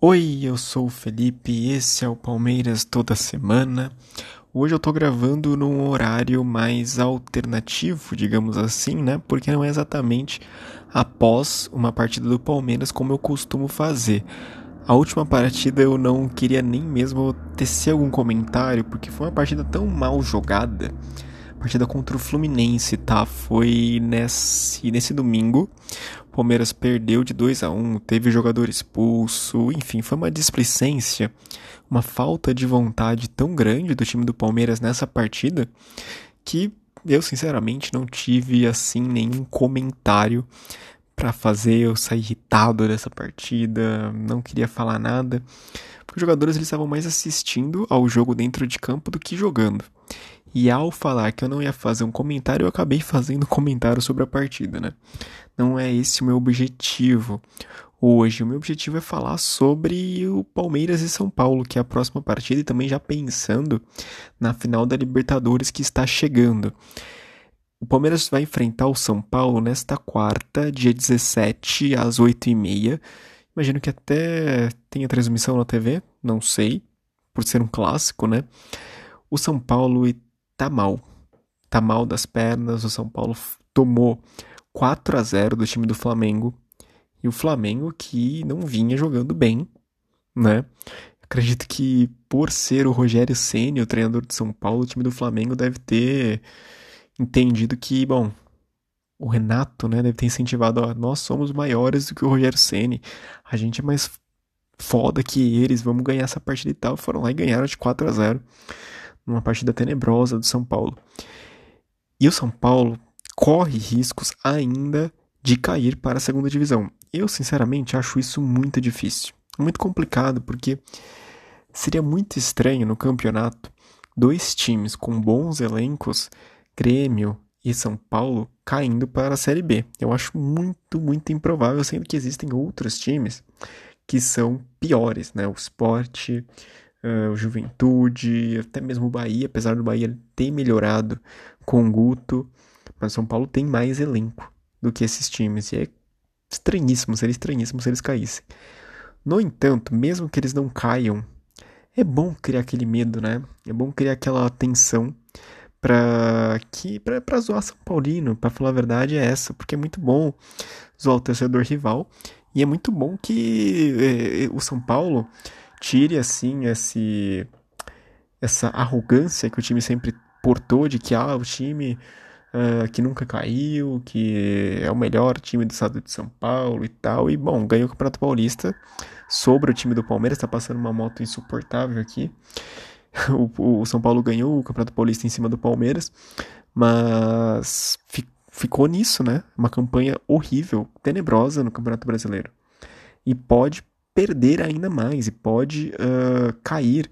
Oi, eu sou o Felipe esse é o Palmeiras toda semana. Hoje eu tô gravando num horário mais alternativo, digamos assim, né? Porque não é exatamente após uma partida do Palmeiras como eu costumo fazer. A última partida eu não queria nem mesmo tecer algum comentário, porque foi uma partida tão mal jogada. Partida contra o Fluminense, tá? Foi nesse, nesse domingo. O Palmeiras perdeu de 2 a 1 teve jogador expulso, enfim, foi uma displicência, uma falta de vontade tão grande do time do Palmeiras nessa partida que eu sinceramente não tive assim nenhum comentário para fazer eu sair irritado dessa partida, não queria falar nada, porque os jogadores eles estavam mais assistindo ao jogo dentro de campo do que jogando. E ao falar que eu não ia fazer um comentário, eu acabei fazendo comentário sobre a partida, né? Não é esse o meu objetivo. Hoje, o meu objetivo é falar sobre o Palmeiras e São Paulo, que é a próxima partida, e também já pensando na final da Libertadores que está chegando. O Palmeiras vai enfrentar o São Paulo nesta quarta, dia 17, às 8h30. Imagino que até tenha transmissão na TV, não sei, por ser um clássico, né? O São Paulo tá mal. Tá mal das pernas. O São Paulo tomou 4 a 0 do time do Flamengo. E o Flamengo que não vinha jogando bem, né? Acredito que por ser o Rogério Ceni, o treinador de São Paulo, o time do Flamengo deve ter entendido que, bom, o Renato, né, deve ter incentivado, ó, nós somos maiores do que o Rogério Ceni. A gente é mais foda que eles, vamos ganhar essa partida e tal. Foram lá e ganharam de 4 a 0 numa partida tenebrosa do São Paulo. E o São Paulo corre riscos ainda de cair para a segunda divisão. Eu, sinceramente, acho isso muito difícil. Muito complicado, porque seria muito estranho no campeonato dois times com bons elencos, Grêmio e São Paulo, caindo para a Série B. Eu acho muito, muito improvável, sendo que existem outros times que são piores, né? O Sport, o Juventude, até mesmo o Bahia, apesar do Bahia ter melhorado com o Guto, mas São Paulo tem mais elenco do que esses times, e é estranhíssimo, seria estranhíssimo se eles caíssem. No entanto, mesmo que eles não caiam, é bom criar aquele medo, né? É bom criar aquela tensão pra que pra zoar São Paulino, pra falar a verdade é essa, porque é muito bom zoar o torcedor rival e é muito bom que é, o São Paulo tire assim esse essa arrogância que o time sempre portou de que ah, o time uh, que nunca caiu, que é o melhor time do estado de São Paulo e tal. E bom, ganhou o Campeonato Paulista sobre o time do Palmeiras, está passando uma moto insuportável aqui. O, o, São Paulo ganhou o Campeonato Paulista em cima do Palmeiras, mas fi, ficou nisso, né? Uma campanha horrível, tenebrosa no Campeonato Brasileiro. E pode perder ainda mais e pode uh, cair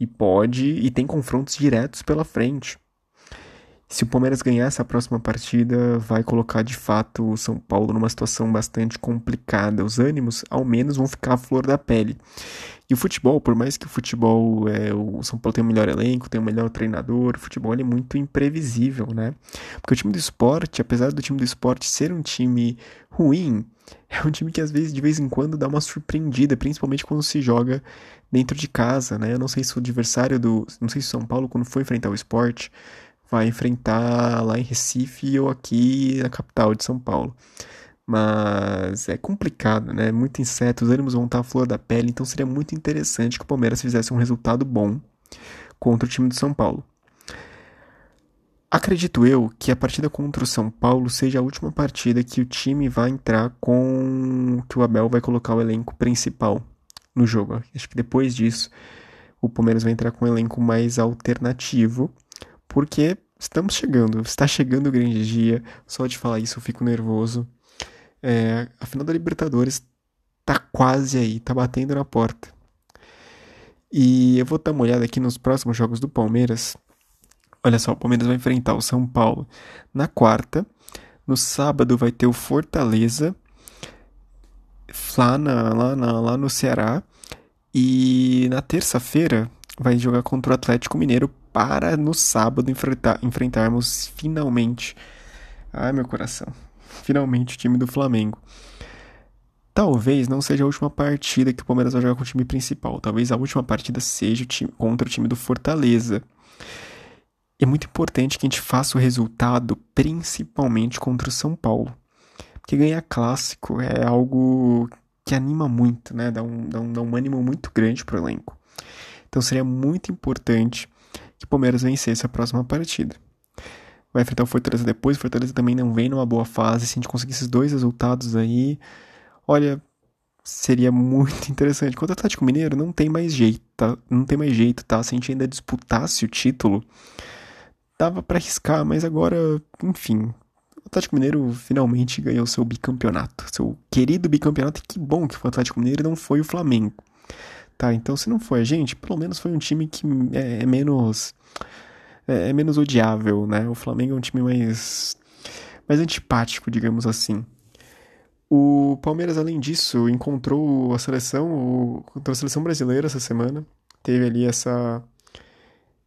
e pode e tem confrontos diretos pela frente. Se o Palmeiras ganhar essa próxima partida, vai colocar de fato o São Paulo numa situação bastante complicada. Os ânimos, ao menos, vão ficar à flor da pele. E o futebol, por mais que o futebol, é, o São Paulo tem o melhor elenco, tem o melhor treinador, o futebol é muito imprevisível, né? Porque o time do esporte, apesar do time do esporte ser um time ruim, é um time que às vezes, de vez em quando, dá uma surpreendida, principalmente quando se joga dentro de casa, né? Eu não sei se o adversário do. Não sei se São Paulo, quando for enfrentar o esporte, vai enfrentar lá em Recife ou aqui na capital de São Paulo. Mas é complicado, né? Muito inseto, os ânimos vão estar à flor da pele, então seria muito interessante que o Palmeiras fizesse um resultado bom contra o time do São Paulo. Acredito eu que a partida contra o São Paulo seja a última partida que o time vai entrar com. que o Abel vai colocar o elenco principal no jogo. Acho que depois disso o Palmeiras vai entrar com um elenco mais alternativo, porque estamos chegando, está chegando o grande dia. Só de falar isso eu fico nervoso. É, a final da Libertadores tá quase aí, tá batendo na porta. E eu vou dar uma olhada aqui nos próximos jogos do Palmeiras Olha só, o Palmeiras vai enfrentar o São Paulo na quarta. No sábado vai ter o Fortaleza lá, na, lá, na, lá no Ceará. E na terça-feira vai jogar contra o Atlético Mineiro para no sábado enfrentar, enfrentarmos finalmente. Ai, meu coração. Finalmente o time do Flamengo. Talvez não seja a última partida que o Palmeiras vai jogar com o time principal. Talvez a última partida seja o time, contra o time do Fortaleza. É muito importante que a gente faça o resultado, principalmente contra o São Paulo. Porque ganhar clássico é algo que anima muito, né? Dá um, dá um, dá um ânimo muito grande pro elenco. Então seria muito importante que o Palmeiras vencesse a próxima partida. Vai enfrentar o Fortaleza depois, o Fortaleza também não vem numa boa fase. Se a gente conseguir esses dois resultados aí, olha, seria muito interessante. Quanto ao Atlético Mineiro, não tem mais jeito, tá? Não tem mais jeito, tá? Se a gente ainda disputasse o título, dava para arriscar, mas agora, enfim, o Atlético Mineiro finalmente ganhou seu bicampeonato, seu querido bicampeonato, e que bom que foi o Atlético Mineiro e não foi o Flamengo. Tá, então se não foi a gente, pelo menos foi um time que é, é menos é, é, menos odiável, né? O Flamengo é um time mais mais antipático, digamos assim. O Palmeiras, além disso, encontrou a seleção, o, a seleção brasileira essa semana. Teve ali essa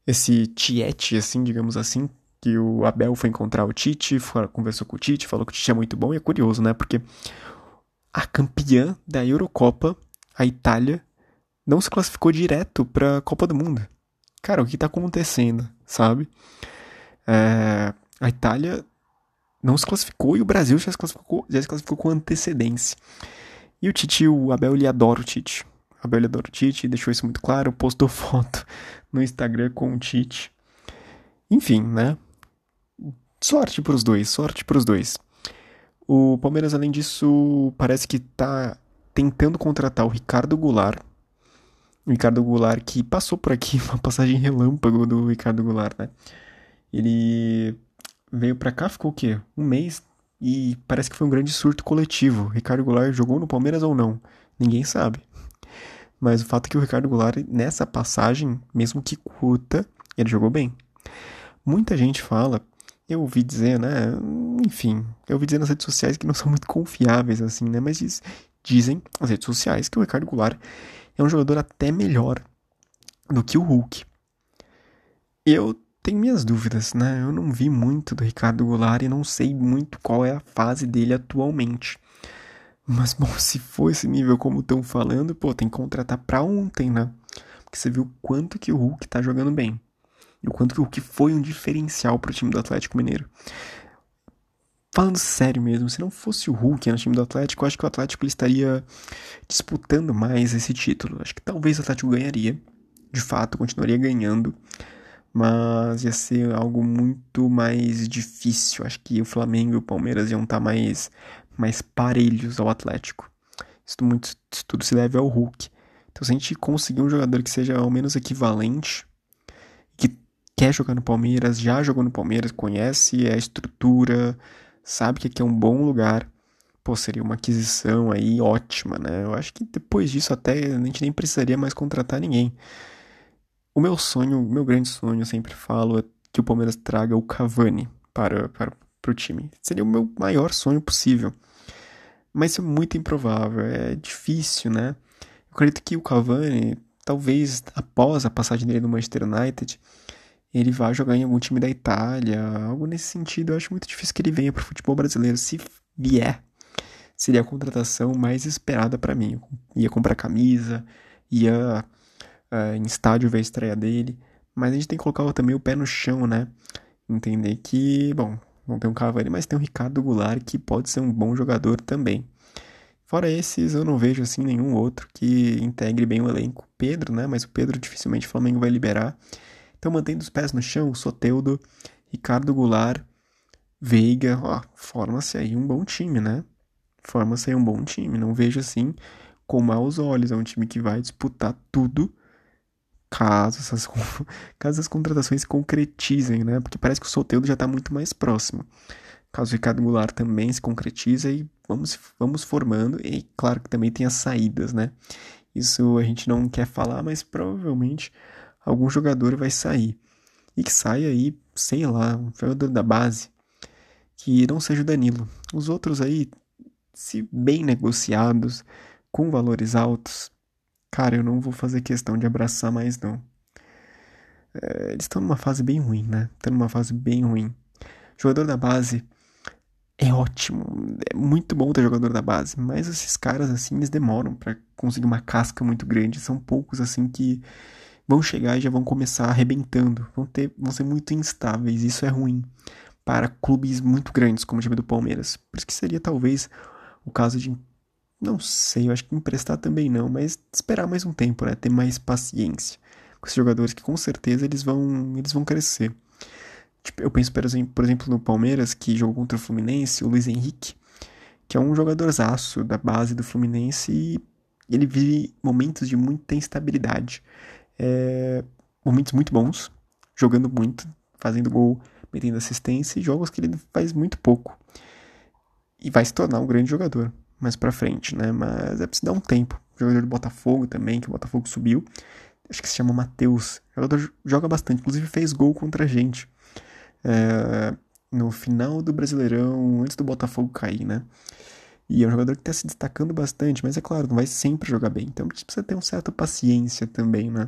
esse tiete, assim, digamos assim, que o Abel foi encontrar o Tite, conversou com o Tite, falou que o Tite é muito bom e é curioso, né? Porque a campeã da Eurocopa, a Itália, não se classificou direto para a Copa do Mundo. Cara, o que está acontecendo, sabe? É, a Itália não se classificou e o Brasil já se classificou, já se classificou com antecedência. E o Tite, o Abel, ele adora o Tite. Abel adora o Tite, deixou isso muito claro, postou foto no Instagram com o Tite. Enfim, né? Sorte para os dois, sorte para os dois. O Palmeiras, além disso, parece que está tentando contratar o Ricardo Goulart, o Ricardo Goulart, que passou por aqui, uma passagem relâmpago do Ricardo Goulart, né? Ele veio pra cá, ficou o quê? Um mês e parece que foi um grande surto coletivo. Ricardo Goulart jogou no Palmeiras ou não? Ninguém sabe. Mas o fato é que o Ricardo Goulart, nessa passagem, mesmo que curta, ele jogou bem. Muita gente fala, eu ouvi dizer, né? Enfim, eu ouvi dizer nas redes sociais que não são muito confiáveis, assim, né? Mas diz, dizem as redes sociais que o Ricardo Goulart é um jogador até melhor do que o Hulk. Eu tenho minhas dúvidas, né? Eu não vi muito do Ricardo Goulart e não sei muito qual é a fase dele atualmente. Mas, bom, se for esse nível como estão falando, pô, tem que contratar pra ontem, né? Porque você viu o quanto que o Hulk tá jogando bem. E o quanto que o Hulk foi um diferencial pro time do Atlético Mineiro. Falando sério mesmo, se não fosse o Hulk no time do Atlético, eu acho que o Atlético estaria disputando mais esse título. Acho que talvez o Atlético ganharia, de fato, continuaria ganhando, mas ia ser algo muito mais difícil. Acho que o Flamengo e o Palmeiras iam estar mais, mais parelhos ao Atlético. Isso, muito, isso tudo se deve ao Hulk. Então, se a gente conseguir um jogador que seja ao menos equivalente, que quer jogar no Palmeiras, já jogou no Palmeiras, conhece a estrutura, sabe que aqui é um bom lugar, pô, seria uma aquisição aí ótima, né? Eu acho que depois disso até a gente nem precisaria mais contratar ninguém. O meu sonho, meu grande sonho, eu sempre falo, é que o Palmeiras traga o Cavani para, para, para o time. Seria o meu maior sonho possível. Mas isso é muito improvável, é difícil, né? Eu acredito que o Cavani, talvez após a passagem dele no Manchester United, ele vai jogar em algum time da Itália, algo nesse sentido. Eu acho muito difícil que ele venha para o futebol brasileiro. Se vier, seria a contratação mais esperada para mim. Eu ia comprar camisa, ia uh, em estádio ver a estreia dele, mas a gente tem que colocar também o pé no chão, né? Entender que, bom, não tem um Cavani, mas tem o Ricardo Goulart que pode ser um bom jogador também. Fora esses, eu não vejo assim nenhum outro que integre bem o elenco. Pedro, né? Mas o Pedro dificilmente o Flamengo vai liberar. Então, mantendo os pés no chão, Soteudo, Ricardo Goulart, Veiga, ó, forma-se aí um bom time, né? Forma-se aí um bom time. Não vejo assim com maus olhos. É um time que vai disputar tudo caso essas, caso as contratações se concretizem, né? Porque parece que o Soteudo já está muito mais próximo. Caso o Ricardo Goulart também se concretize, aí vamos, vamos formando. E claro que também tem as saídas, né? Isso a gente não quer falar, mas provavelmente algum jogador vai sair. E que saia aí, sei lá, um jogador da base, que não seja o Danilo. Os outros aí, se bem negociados, com valores altos, cara, eu não vou fazer questão de abraçar mais não. É, eles estão numa fase bem ruim, né? Estão numa fase bem ruim. Jogador da base, é ótimo, é muito bom ter jogador da base, mas esses caras assim, eles demoram para conseguir uma casca muito grande, são poucos assim que vão chegar e já vão começar arrebentando, vão ter, vão ser muito instáveis, isso é ruim para clubes muito grandes como o time do Palmeiras. Por isso que seria talvez o caso de não sei, eu acho que emprestar também não, mas esperar mais um tempo, né, ter mais paciência com esses jogadores que com certeza eles vão eles vão crescer. Tipo, eu penso, por exemplo, no Palmeiras, que jogou contra o Fluminense, o Luiz Henrique, que é um jogadorzaço da base do Fluminense e ele vive momentos de muita instabilidade. É, momentos muito bons, jogando muito, fazendo gol, metendo assistência, e jogos que ele faz muito pouco. E vai se tornar um grande jogador mais pra frente, né? Mas é preciso dar um tempo. Jogador do Botafogo também, que o Botafogo subiu. Acho que se chama Matheus. Jogador joga bastante, inclusive fez gol contra a gente é, no final do Brasileirão, antes do Botafogo cair, né? E é um jogador que está se destacando bastante, mas é claro, não vai sempre jogar bem. Então precisa ter uma certa paciência também, né?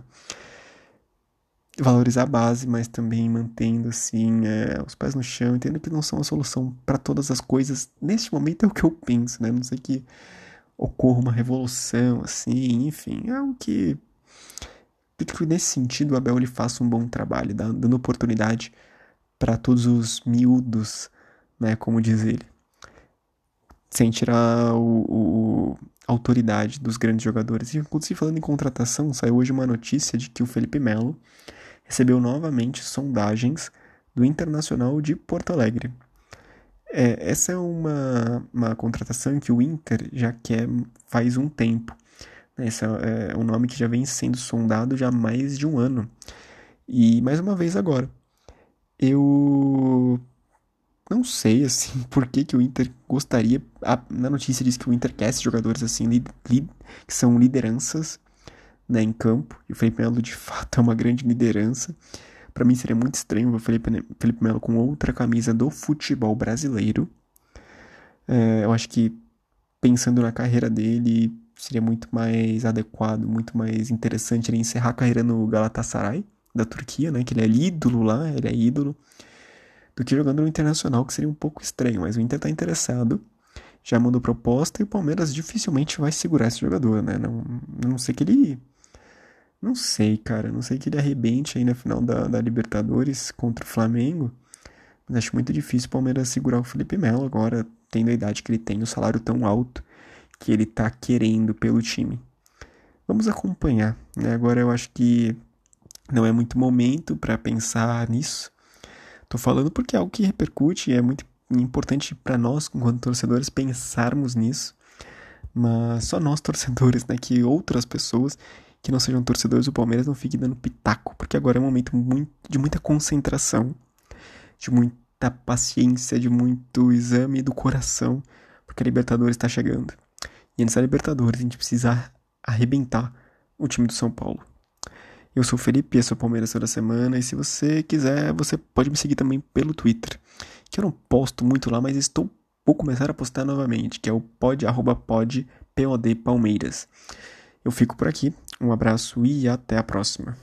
Valorizar a base, mas também mantendo assim é, os pés no chão, entendendo que não são a solução para todas as coisas. Neste momento é o que eu penso, né? Não sei que ocorra uma revolução, assim, enfim, é o que. Que nesse sentido o Abel ele faça um bom trabalho, dando oportunidade para todos os miúdos, né, como diz ele. Sem tirar o, o, a autoridade dos grandes jogadores. E, inclusive, falando em contratação, saiu hoje uma notícia de que o Felipe Melo recebeu novamente sondagens do Internacional de Porto Alegre. É, essa é uma, uma contratação que o Inter já quer faz um tempo. Esse é, é um nome que já vem sendo sondado já há mais de um ano. E mais uma vez agora eu não sei, assim, por que, que o Inter gostaria. A, na notícia diz que o Inter quer esses jogadores, assim, li, li, que são lideranças né, em campo. E o Felipe Melo, de fato, é uma grande liderança. Para mim seria muito estranho ver o Felipe, Felipe Melo com outra camisa do futebol brasileiro. É, eu acho que, pensando na carreira dele, seria muito mais adequado, muito mais interessante ele encerrar a carreira no Galatasaray da Turquia, né? Que ele é ídolo lá, ele é ídolo, do que jogando no Internacional, que seria um pouco estranho. Mas o Inter tá interessado, já mandou proposta e o Palmeiras dificilmente vai segurar esse jogador, né? Não, não sei que ele. Não sei, cara. Não sei que ele arrebente aí na final da, da Libertadores contra o Flamengo. Mas acho muito difícil o Palmeiras segurar o Felipe Melo agora, tendo a idade que ele tem, o salário tão alto que ele tá querendo pelo time. Vamos acompanhar, né? Agora eu acho que não é muito momento para pensar nisso. Tô falando porque é algo que repercute é muito importante para nós, enquanto torcedores, pensarmos nisso. Mas só nós, torcedores, né? Que outras pessoas que não sejam torcedores do Palmeiras não fiquem dando pitaco, porque agora é um momento muito, de muita concentração, de muita paciência, de muito exame do coração, porque a Libertadores está chegando. E antes da Libertadores, a gente precisa arrebentar o time do São Paulo. Eu sou o Felipe, esse é o Palmeiras toda semana. E se você quiser, você pode me seguir também pelo Twitter. Que eu não posto muito lá, mas estou vou começar a postar novamente, que é o pod, arroba pod, pod Palmeiras. Eu fico por aqui, um abraço e até a próxima.